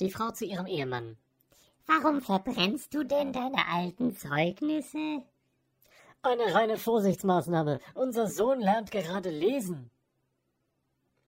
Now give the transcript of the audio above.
Die Frau zu ihrem Ehemann. Warum verbrennst du denn deine alten Zeugnisse? Eine reine Vorsichtsmaßnahme. Unser Sohn lernt gerade lesen.